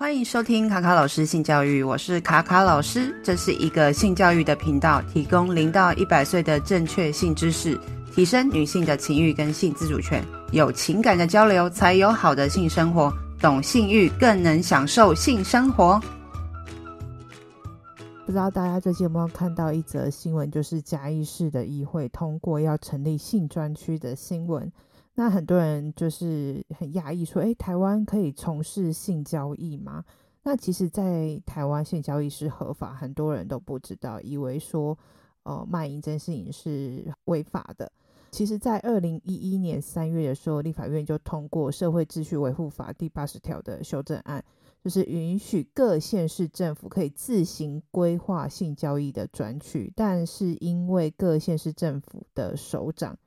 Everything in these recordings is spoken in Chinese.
欢迎收听卡卡老师性教育，我是卡卡老师，这是一个性教育的频道，提供零到一百岁的正确性知识，提升女性的情欲跟性自主权，有情感的交流才有好的性生活，懂性欲更能享受性生活。不知道大家最近有没有看到一则新闻，就是嘉义市的议会通过要成立性专区的新闻。那很多人就是很讶异，说：“诶，台湾可以从事性交易吗？”那其实，在台湾性交易是合法，很多人都不知道，以为说，呃，卖淫这件事情是违法的。其实，在二零一一年三月的时候，立法院就通过《社会秩序维护法》第八十条的修正案，就是允许各县市政府可以自行规划性交易的专区，但是因为各县市政府的首长。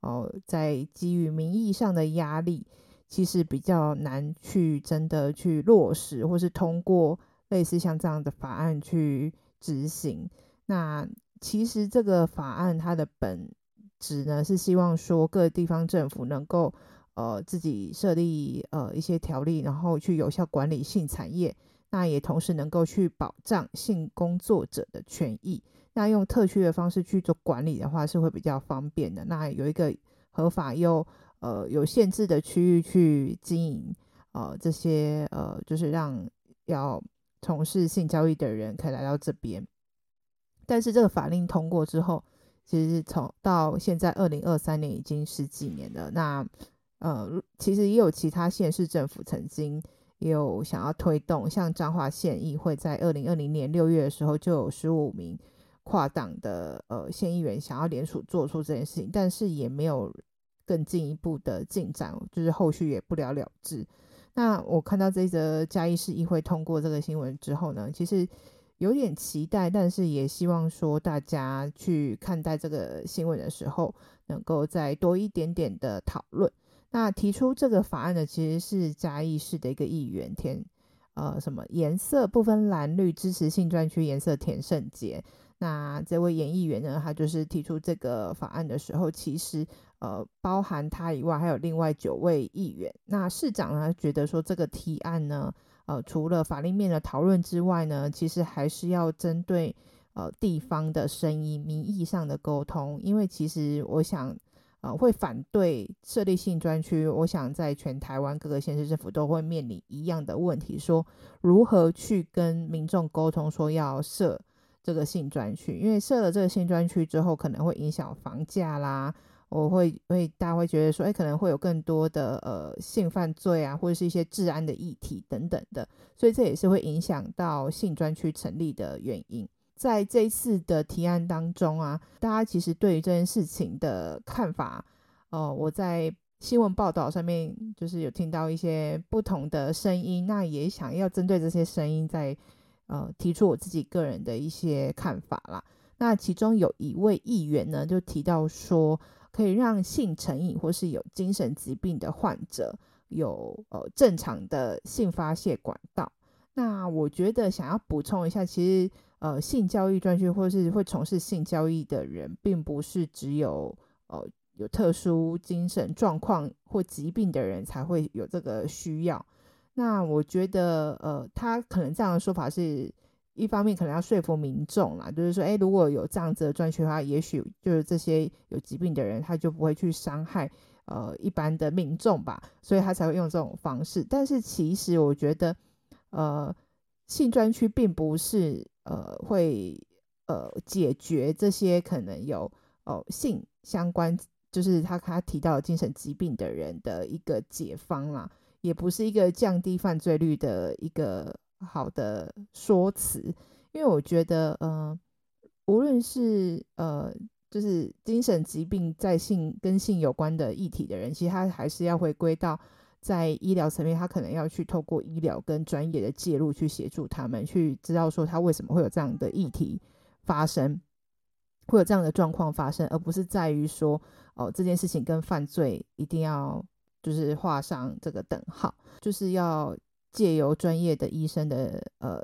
哦，在基于民意上的压力，其实比较难去真的去落实，或是通过类似像这样的法案去执行。那其实这个法案它的本质呢，是希望说各地方政府能够呃自己设立呃一些条例，然后去有效管理性产业，那也同时能够去保障性工作者的权益。那用特区的方式去做管理的话，是会比较方便的。那有一个合法又呃有限制的区域去经营，呃这些呃就是让要从事性交易的人可以来到这边。但是这个法令通过之后，其实从到现在二零二三年已经十几年了。那呃其实也有其他县市政府曾经也有想要推动，像彰化县议会在二零二零年六月的时候就有十五名。跨党的呃县议员想要联署做出这件事情，但是也没有更进一步的进展，就是后续也不了了之。那我看到这则嘉义市议会通过这个新闻之后呢，其实有点期待，但是也希望说大家去看待这个新闻的时候，能够再多一点点的讨论。那提出这个法案的其实是嘉义市的一个议员田呃什么颜色不分蓝绿支持性专区颜色田胜杰。那这位演议员呢，他就是提出这个法案的时候，其实呃包含他以外，还有另外九位议员。那市长呢觉得说这个提案呢，呃除了法律面的讨论之外呢，其实还是要针对呃地方的声音、民意上的沟通。因为其实我想，呃会反对设立性专区，我想在全台湾各个县市政府都会面临一样的问题，说如何去跟民众沟通，说要设。这个性专区，因为设了这个性专区之后，可能会影响房价啦。我会会大家会觉得说，哎，可能会有更多的呃性犯罪啊，或者是一些治安的议题等等的，所以这也是会影响到性专区成立的原因。在这一次的提案当中啊，大家其实对于这件事情的看法，呃，我在新闻报道上面就是有听到一些不同的声音，那也想要针对这些声音在。呃，提出我自己个人的一些看法啦。那其中有一位议员呢，就提到说，可以让性成瘾或是有精神疾病的患者有呃正常的性发泄管道。那我觉得想要补充一下，其实呃性交易专区或是会从事性交易的人，并不是只有呃有特殊精神状况或疾病的人才会有这个需要。那我觉得，呃，他可能这样的说法是一方面，可能要说服民众啦，就是说，诶，如果有这样子的专区的话，也许就是这些有疾病的人，他就不会去伤害呃一般的民众吧，所以他才会用这种方式。但是其实我觉得，呃，性专区并不是呃会呃解决这些可能有哦、性相关，就是他他提到精神疾病的人的一个解方啦。也不是一个降低犯罪率的一个好的说辞，因为我觉得，呃，无论是呃，就是精神疾病在性跟性有关的议题的人，其实他还是要回归到在医疗层面，他可能要去透过医疗跟专业的介入去协助他们，去知道说他为什么会有这样的议题发生，会有这样的状况发生，而不是在于说，哦、这件事情跟犯罪一定要。就是画上这个等号，就是要借由专业的医生的呃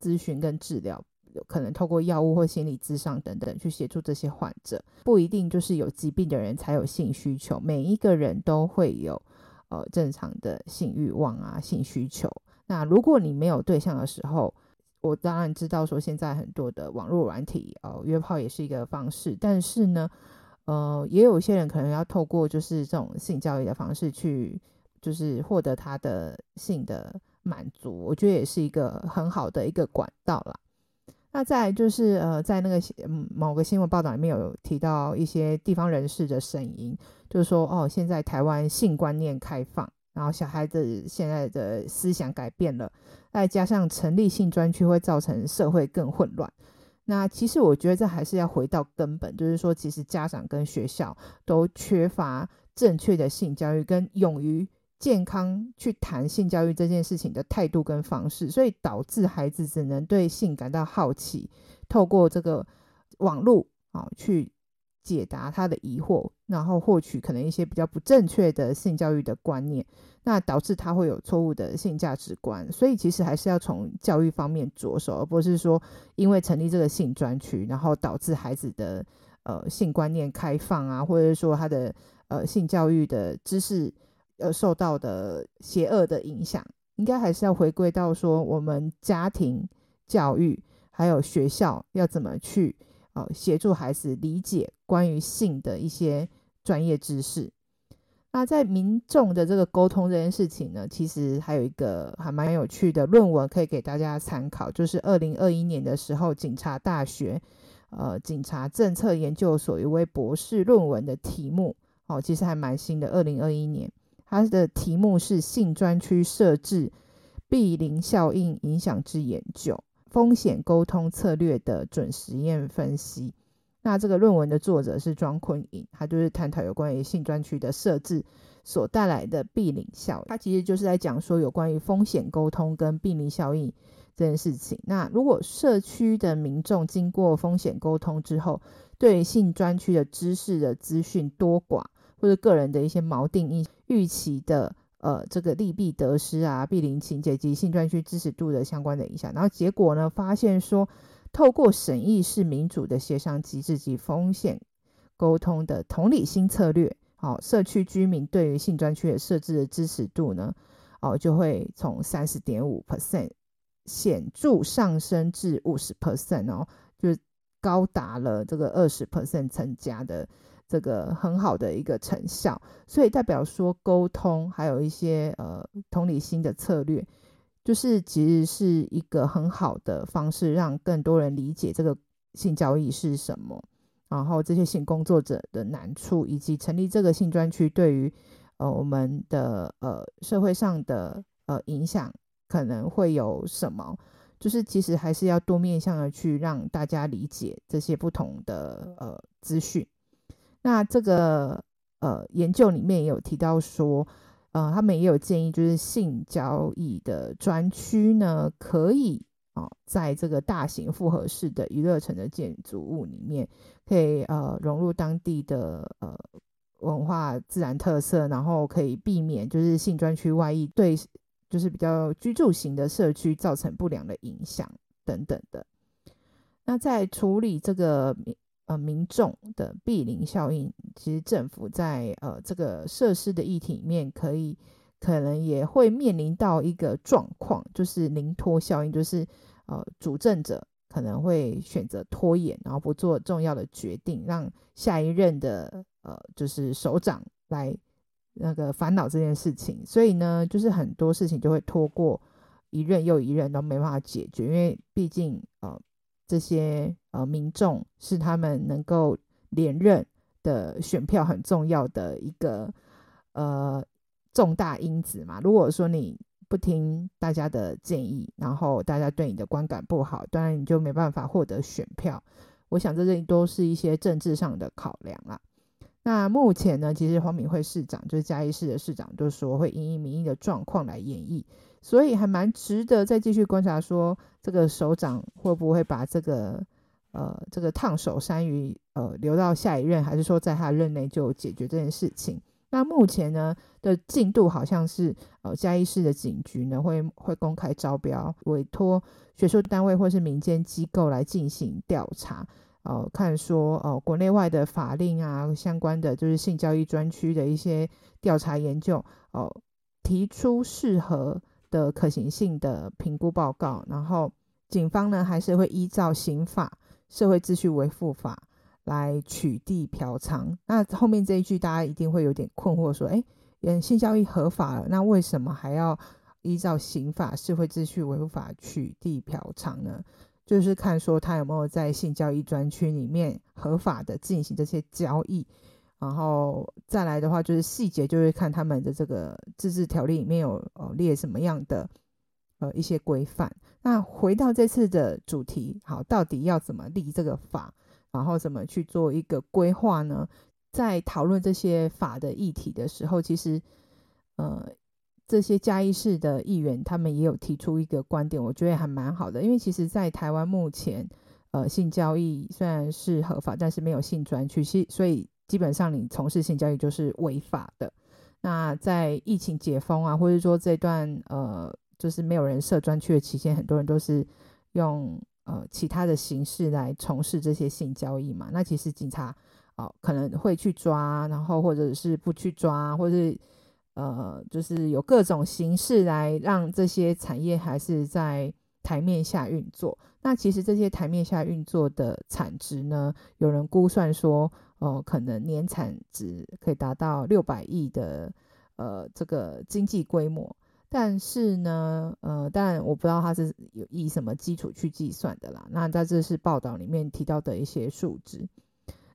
咨询跟治疗，有可能透过药物或心理咨商等等去协助这些患者，不一定就是有疾病的人才有性需求，每一个人都会有呃正常的性欲望啊、性需求。那如果你没有对象的时候，我当然知道说现在很多的网络软体哦，约炮也是一个方式，但是呢，呃，也有一些人可能要透过就是这种性教育的方式去，就是获得他的性的满足，我觉得也是一个很好的一个管道啦。那再就是呃，在那个某个新闻报道里面有提到一些地方人士的声音，就是说哦，现在台湾性观念开放，然后小孩子现在的思想改变了，再加上成立性专区会造成社会更混乱。那其实我觉得这还是要回到根本，就是说其实家长跟学校都缺乏正确的性教育跟勇于。健康去谈性教育这件事情的态度跟方式，所以导致孩子只能对性感到好奇，透过这个网络啊去解答他的疑惑，然后获取可能一些比较不正确的性教育的观念，那导致他会有错误的性价值观。所以其实还是要从教育方面着手，而不是说因为成立这个性专区，然后导致孩子的呃性观念开放啊，或者是说他的呃性教育的知识。呃，受到的邪恶的影响，应该还是要回归到说，我们家庭教育还有学校要怎么去呃协助孩子理解关于性的一些专业知识。那在民众的这个沟通这件事情呢，其实还有一个还蛮有趣的论文可以给大家参考，就是二零二一年的时候，警察大学呃警察政策研究所一位博士论文的题目哦，其实还蛮新的，二零二一年。它的题目是性专区设置避邻效应影响之研究，风险沟通策略的准实验分析。那这个论文的作者是庄坤颖，他就是探讨有关于性专区的设置所带来的避领效应。他其实就是在讲说有关于风险沟通跟避邻效应这件事情。那如果社区的民众经过风险沟通之后，对性专区的知识的资讯多寡，或者个人的一些锚定义、预期的呃这个利弊得失啊、避邻情节及性专区支持度的相关的影响，然后结果呢，发现说，透过审议式民主的协商机制及风险沟通的同理心策略，好、哦，社区居民对于性专区的设置的支持度呢，哦，就会从三十点五 percent 显著上升至五十 percent 哦，就高达了这个二十 percent 增加的。这个很好的一个成效，所以代表说沟通还有一些呃同理心的策略，就是其实是一个很好的方式，让更多人理解这个性交易是什么，然后这些性工作者的难处，以及成立这个性专区对于呃我们的呃社会上的呃影响可能会有什么，就是其实还是要多面向的去让大家理解这些不同的呃资讯。那这个呃研究里面也有提到说，呃，他们也有建议，就是性交易的专区呢，可以啊、在这个大型复合式的娱乐城的建筑物里面，可以呃融入当地的呃文化自然特色，然后可以避免就是性专区外溢对就是比较居住型的社区造成不良的影响等等的。那在处理这个。呃，民众的避邻效应，其实政府在呃这个设施的议题里面，可以可能也会面临到一个状况，就是临拖效应，就是呃主政者可能会选择拖延，然后不做重要的决定，让下一任的呃就是首长来那个烦恼这件事情，所以呢，就是很多事情就会拖过一任又一任都没办法解决，因为毕竟呃。这些呃民众是他们能够连任的选票很重要的一个呃重大因子嘛。如果说你不听大家的建议，然后大家对你的观感不好，当然你就没办法获得选票。我想这些都是一些政治上的考量啦。那目前呢，其实黄敏惠市长就是嘉义市的市长，就说会因应民意的状况来演绎。所以还蛮值得再继续观察，说这个首长会不会把这个呃这个烫手山芋呃留到下一任，还是说在他任内就解决这件事情？那目前呢的进度好像是呃嘉义市的警局呢会会公开招标，委托学术单位或是民间机构来进行调查，呃看说哦、呃、国内外的法令啊相关的就是性交易专区的一些调查研究哦、呃，提出适合。的可行性的评估报告，然后警方呢还是会依照刑法、社会秩序维护法来取缔嫖娼。那后面这一句大家一定会有点困惑，说：诶，嗯，性交易合法了，那为什么还要依照刑法、社会秩序维护法取缔嫖娼呢？就是看说他有没有在性交易专区里面合法的进行这些交易。然后再来的话，就是细节，就是看他们的这个自治条例里面有呃列什么样的呃一些规范。那回到这次的主题，好，到底要怎么立这个法，然后怎么去做一个规划呢？在讨论这些法的议题的时候，其实呃这些嘉义市的议员他们也有提出一个观点，我觉得还蛮好的，因为其实，在台湾目前呃性交易虽然是合法，但是没有性专区，所以。基本上，你从事性交易就是违法的。那在疫情解封啊，或者说这段呃，就是没有人设专区的期间，很多人都是用呃其他的形式来从事这些性交易嘛。那其实警察哦、可能会去抓，然后或者是不去抓，或者是呃就是有各种形式来让这些产业还是在台面下运作。那其实这些台面下运作的产值呢，有人估算说。哦，可能年产值可以达到六百亿的呃这个经济规模，但是呢，呃，当然我不知道它是有以什么基础去计算的啦。那在这是报道里面提到的一些数值。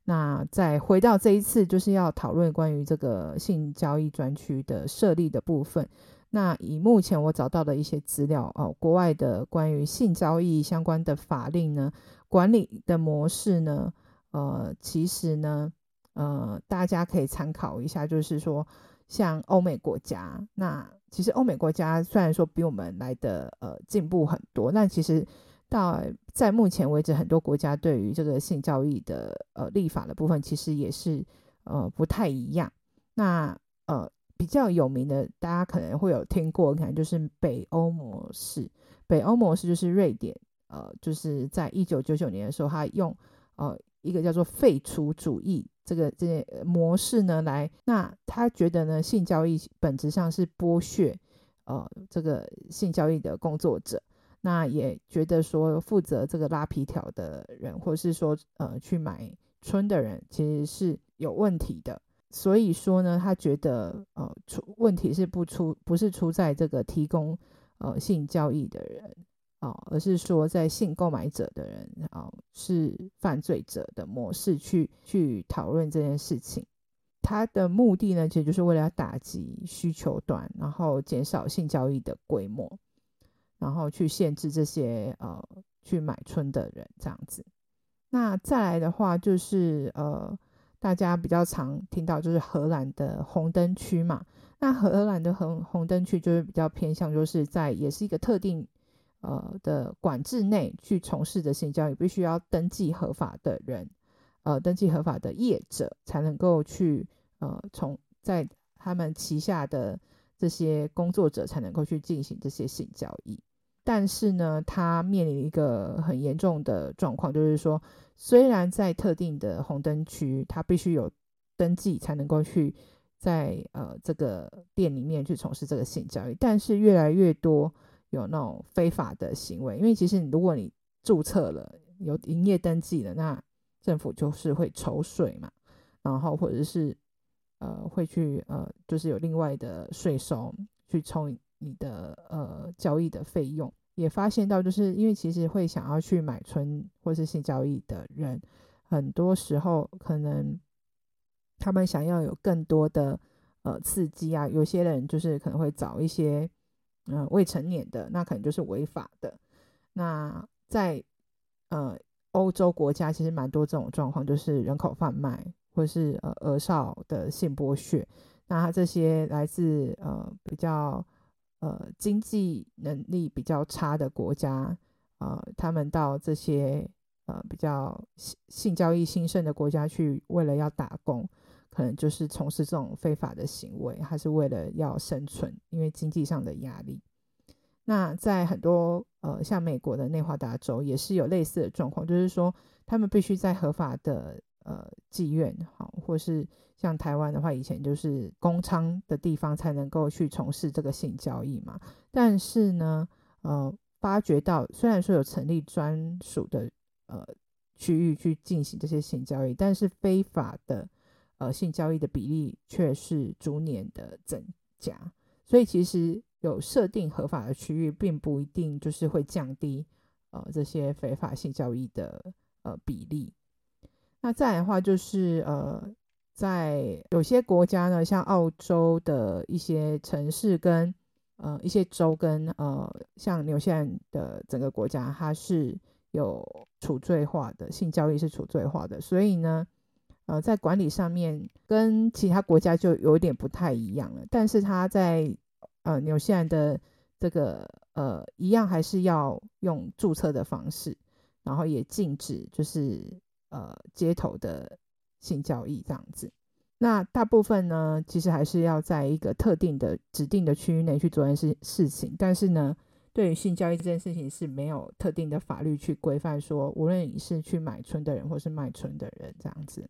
那再回到这一次就是要讨论关于这个性交易专区的设立的部分。那以目前我找到的一些资料哦，国外的关于性交易相关的法令呢，管理的模式呢。呃，其实呢，呃，大家可以参考一下，就是说，像欧美国家，那其实欧美国家虽然说比我们来的呃进步很多，但其实到在目前为止，很多国家对于这个性交易的呃立法的部分，其实也是呃不太一样。那呃比较有名的，大家可能会有听过，可能就是北欧模式。北欧模式就是瑞典，呃，就是在一九九九年的时候，他用呃。一个叫做废除主义这个这些模式呢，来，那他觉得呢，性交易本质上是剥削，呃，这个性交易的工作者，那也觉得说负责这个拉皮条的人，或者是说呃去买春的人，其实是有问题的。所以说呢，他觉得呃出问题是不出不是出在这个提供呃性交易的人。哦，而是说在性购买者的人哦，是犯罪者的模式去去讨论这件事情，他的目的呢，其实就是为了要打击需求端，然后减少性交易的规模，然后去限制这些呃去买春的人这样子。那再来的话，就是呃大家比较常听到就是荷兰的红灯区嘛，那荷兰的红红灯区就是比较偏向就是在也是一个特定。呃的管制内去从事的性交易，必须要登记合法的人，呃，登记合法的业者才能够去呃从在他们旗下的这些工作者才能够去进行这些性交易。但是呢，他面临一个很严重的状况，就是说，虽然在特定的红灯区，他必须有登记才能够去在呃这个店里面去从事这个性交易，但是越来越多。有那种非法的行为，因为其实你如果你注册了，有营业登记了，那政府就是会抽税嘛，然后或者是呃会去呃就是有另外的税收去抽你的呃交易的费用。也发现到就是因为其实会想要去买春或是性交易的人，很多时候可能他们想要有更多的呃刺激啊，有些人就是可能会找一些。嗯、未成年的那可能就是违法的。那在呃欧洲国家，其实蛮多这种状况，就是人口贩卖或是呃儿少的性剥削。那他这些来自呃比较呃经济能力比较差的国家，呃，他们到这些呃比较性性交易兴盛的国家去，为了要打工。可能就是从事这种非法的行为，还是为了要生存，因为经济上的压力。那在很多呃，像美国的内华达州也是有类似的状况，就是说他们必须在合法的呃妓院，好，或是像台湾的话，以前就是公娼的地方才能够去从事这个性交易嘛。但是呢，呃，发觉到虽然说有成立专属的呃区域去进行这些性交易，但是非法的呃性交易的比例却是逐年的增加。所以其实有设定合法的区域，并不一定就是会降低呃这些非法性交易的呃比例。那再来的话，就是呃，在有些国家呢，像澳洲的一些城市跟呃一些州跟呃像纽西兰的整个国家，它是有处罪化的，性交易是处罪化的，所以呢，呃，在管理上面跟其他国家就有点不太一样了。但是它在呃纽西兰的这个呃一样还是要用注册的方式，然后也禁止就是。呃，街头的性交易这样子，那大部分呢，其实还是要在一个特定的指定的区域内去做一件事事情。但是呢，对于性交易这件事情是没有特定的法律去规范，说无论你是去买春的人或是卖春的人这样子。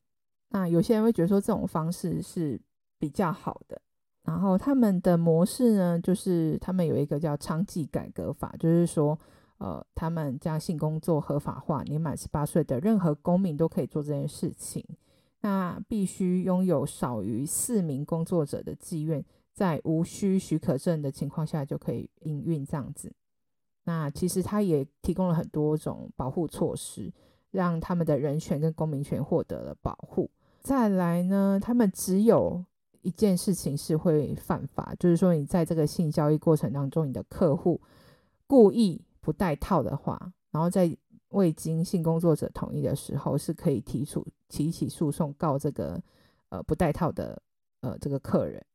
那有些人会觉得说这种方式是比较好的。然后他们的模式呢，就是他们有一个叫娼妓改革法，就是说。呃，他们将性工作合法化，年满十八岁的任何公民都可以做这件事情。那必须拥有少于四名工作者的妓院，在无需许可证的情况下就可以营运这样子。那其实他也提供了很多种保护措施，让他们的人权跟公民权获得了保护。再来呢，他们只有一件事情是会犯法，就是说你在这个性交易过程当中，你的客户故意。不带套的话，然后在未经性工作者同意的时候，是可以提出提起诉讼告这个呃不带套的呃这个客人。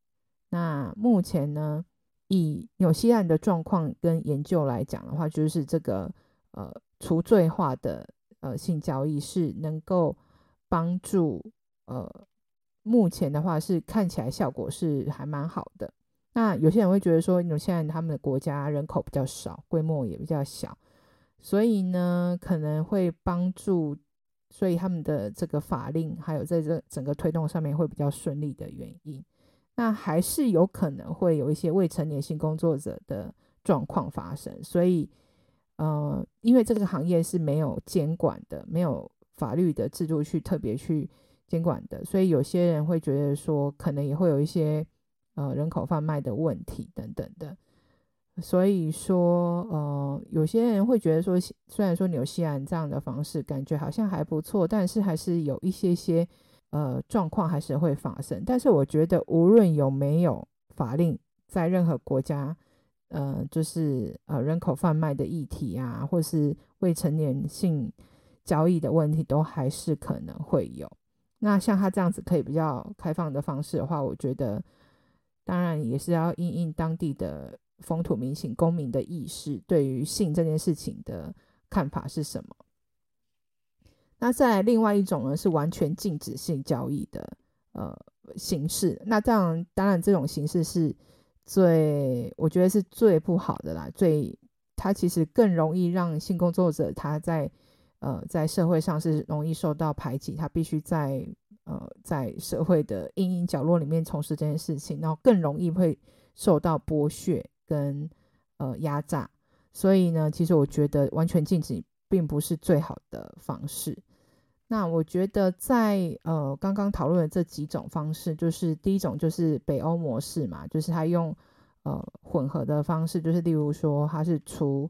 那目前呢，以纽西兰的状况跟研究来讲的话，就是这个呃除罪化的呃性交易是能够帮助呃目前的话是看起来效果是还蛮好的。那有些人会觉得说，纽西兰他们的国家人口比较少，规模也比较小，所以呢，可能会帮助，所以他们的这个法令还有在这整个推动上面会比较顺利的原因。那还是有可能会有一些未成年性工作者的状况发生，所以，呃，因为这个行业是没有监管的，没有法律的制度去特别去监管的，所以有些人会觉得说，可能也会有一些。呃，人口贩卖的问题等等的，所以说，呃，有些人会觉得说，虽然说纽西兰这样的方式感觉好像还不错，但是还是有一些些呃状况还是会发生。但是我觉得，无论有没有法令，在任何国家，呃，就是呃人口贩卖的议题啊，或是未成年性交易的问题，都还是可能会有。那像他这样子可以比较开放的方式的话，我觉得。当然也是要因应当地的风土民情、公民的意识，对于性这件事情的看法是什么？那再来另外一种呢，是完全禁止性交易的呃形式。那这样当然这种形式是最，我觉得是最不好的啦。最，它其实更容易让性工作者他在呃在社会上是容易受到排挤，他必须在。呃，在社会的阴影角落里面从事这件事情，然后更容易会受到剥削跟呃压榨。所以呢，其实我觉得完全禁止并不是最好的方式。那我觉得在呃刚刚讨论的这几种方式，就是第一种就是北欧模式嘛，就是他用呃混合的方式，就是例如说他是除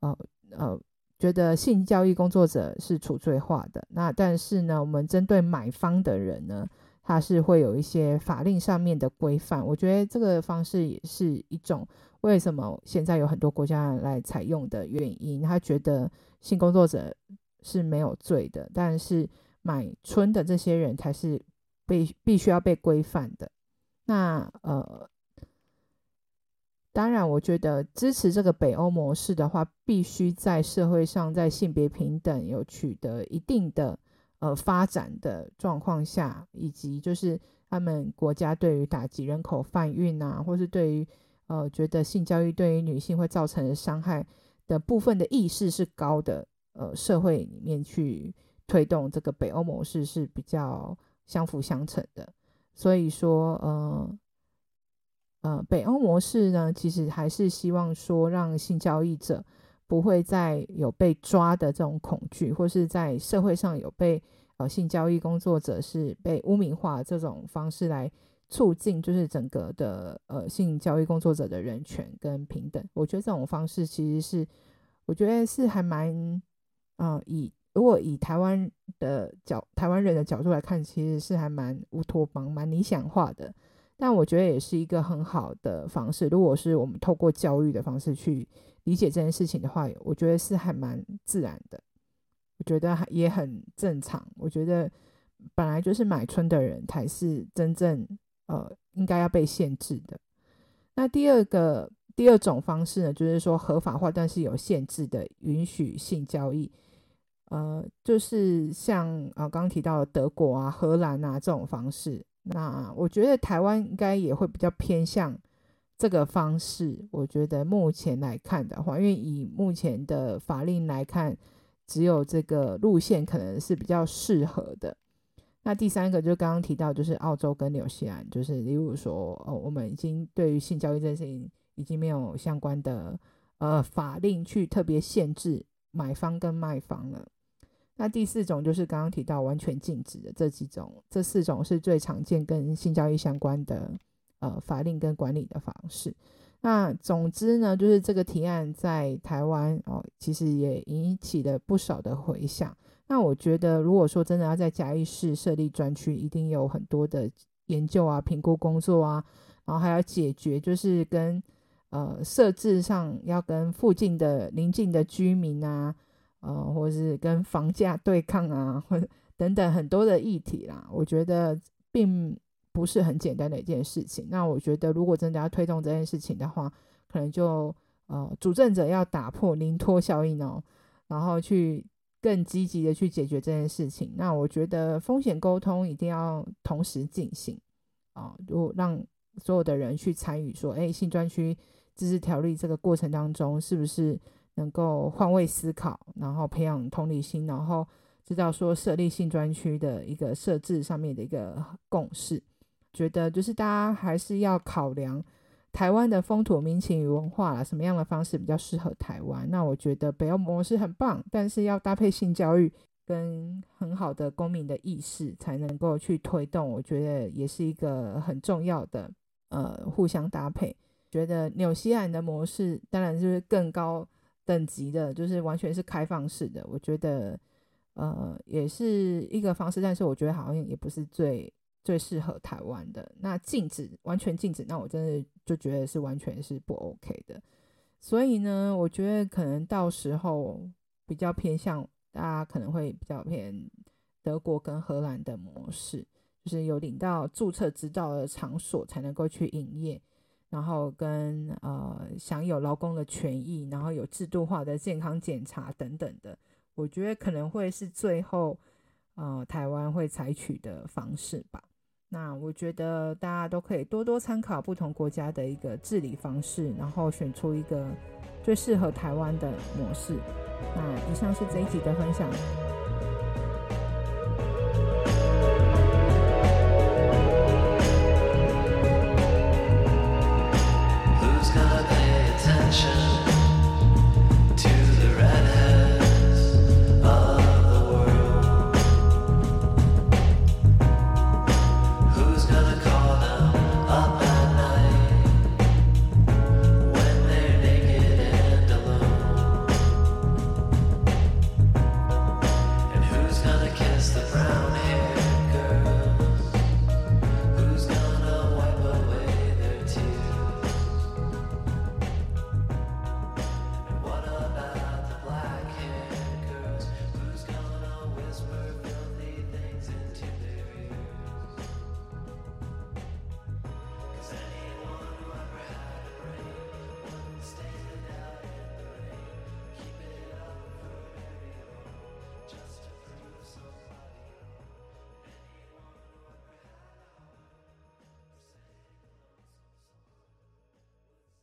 呃呃。觉得性交易工作者是处罪化的，那但是呢，我们针对买方的人呢，他是会有一些法令上面的规范。我觉得这个方式也是一种为什么现在有很多国家来采用的原因。他觉得性工作者是没有罪的，但是买春的这些人才是被必须要被规范的。那呃。当然，我觉得支持这个北欧模式的话，必须在社会上，在性别平等有取得一定的呃发展的状况下，以及就是他们国家对于打击人口贩运啊，或是对于呃觉得性交易对于女性会造成的伤害的部分的意识是高的，呃社会里面去推动这个北欧模式是比较相辅相成的。所以说，呃，呃，北欧模式呢，其实还是希望说，让性交易者不会再有被抓的这种恐惧，或是在社会上有被呃性交易工作者是被污名化这种方式来促进，就是整个的呃性交易工作者的人权跟平等。我觉得这种方式其实是，我觉得是还蛮，嗯、呃，以。如果以台湾的角台湾人的角度来看，其实是还蛮乌托邦、蛮理想化的。但我觉得也是一个很好的方式。如果是我们透过教育的方式去理解这件事情的话，我觉得是还蛮自然的。我觉得也很正常。我觉得本来就是买春的人才是真正呃应该要被限制的。那第二个第二种方式呢，就是说合法化但是有限制的允许性交易。呃，就是像啊，刚刚提到德国啊、荷兰啊这种方式，那我觉得台湾应该也会比较偏向这个方式。我觉得目前来看的话，因为以目前的法令来看，只有这个路线可能是比较适合的。那第三个就刚刚提到，就是澳洲跟纽西兰，就是例如说，哦，我们已经对于性交易这件事情已经没有相关的呃法令去特别限制买方跟卖方了。那第四种就是刚刚提到完全禁止的这几种，这四种是最常见跟性交易相关的呃法令跟管理的方式。那总之呢，就是这个提案在台湾哦，其实也引起了不少的回响。那我觉得，如果说真的要在嘉义市设立专区，一定有很多的研究啊、评估工作啊，然后还要解决就是跟呃设置上要跟附近的邻近的居民啊。呃，或是跟房价对抗啊，或等等很多的议题啦，我觉得并不是很简单的一件事情。那我觉得，如果真的要推动这件事情的话，可能就呃，主政者要打破零托效应哦，然后去更积极的去解决这件事情。那我觉得风险沟通一定要同时进行啊，如果让所有的人去参与，说，哎，性专区自治条例这个过程当中是不是？能够换位思考，然后培养同理心，然后知道说设立性专区的一个设置上面的一个共识，觉得就是大家还是要考量台湾的风土民情与文化啦，什么样的方式比较适合台湾？那我觉得北欧模式很棒，但是要搭配性教育跟很好的公民的意识，才能够去推动。我觉得也是一个很重要的呃互相搭配。觉得纽西兰的模式当然就是更高。等级的，就是完全是开放式的，我觉得，呃，也是一个方式，但是我觉得好像也不是最最适合台湾的。那禁止，完全禁止，那我真的就觉得是完全是不 OK 的。所以呢，我觉得可能到时候比较偏向，大家可能会比较偏德国跟荷兰的模式，就是有领到注册执照的场所才能够去营业。然后跟呃享有劳工的权益，然后有制度化的健康检查等等的，我觉得可能会是最后呃台湾会采取的方式吧。那我觉得大家都可以多多参考不同国家的一个治理方式，然后选出一个最适合台湾的模式。那以上是这一集的分享。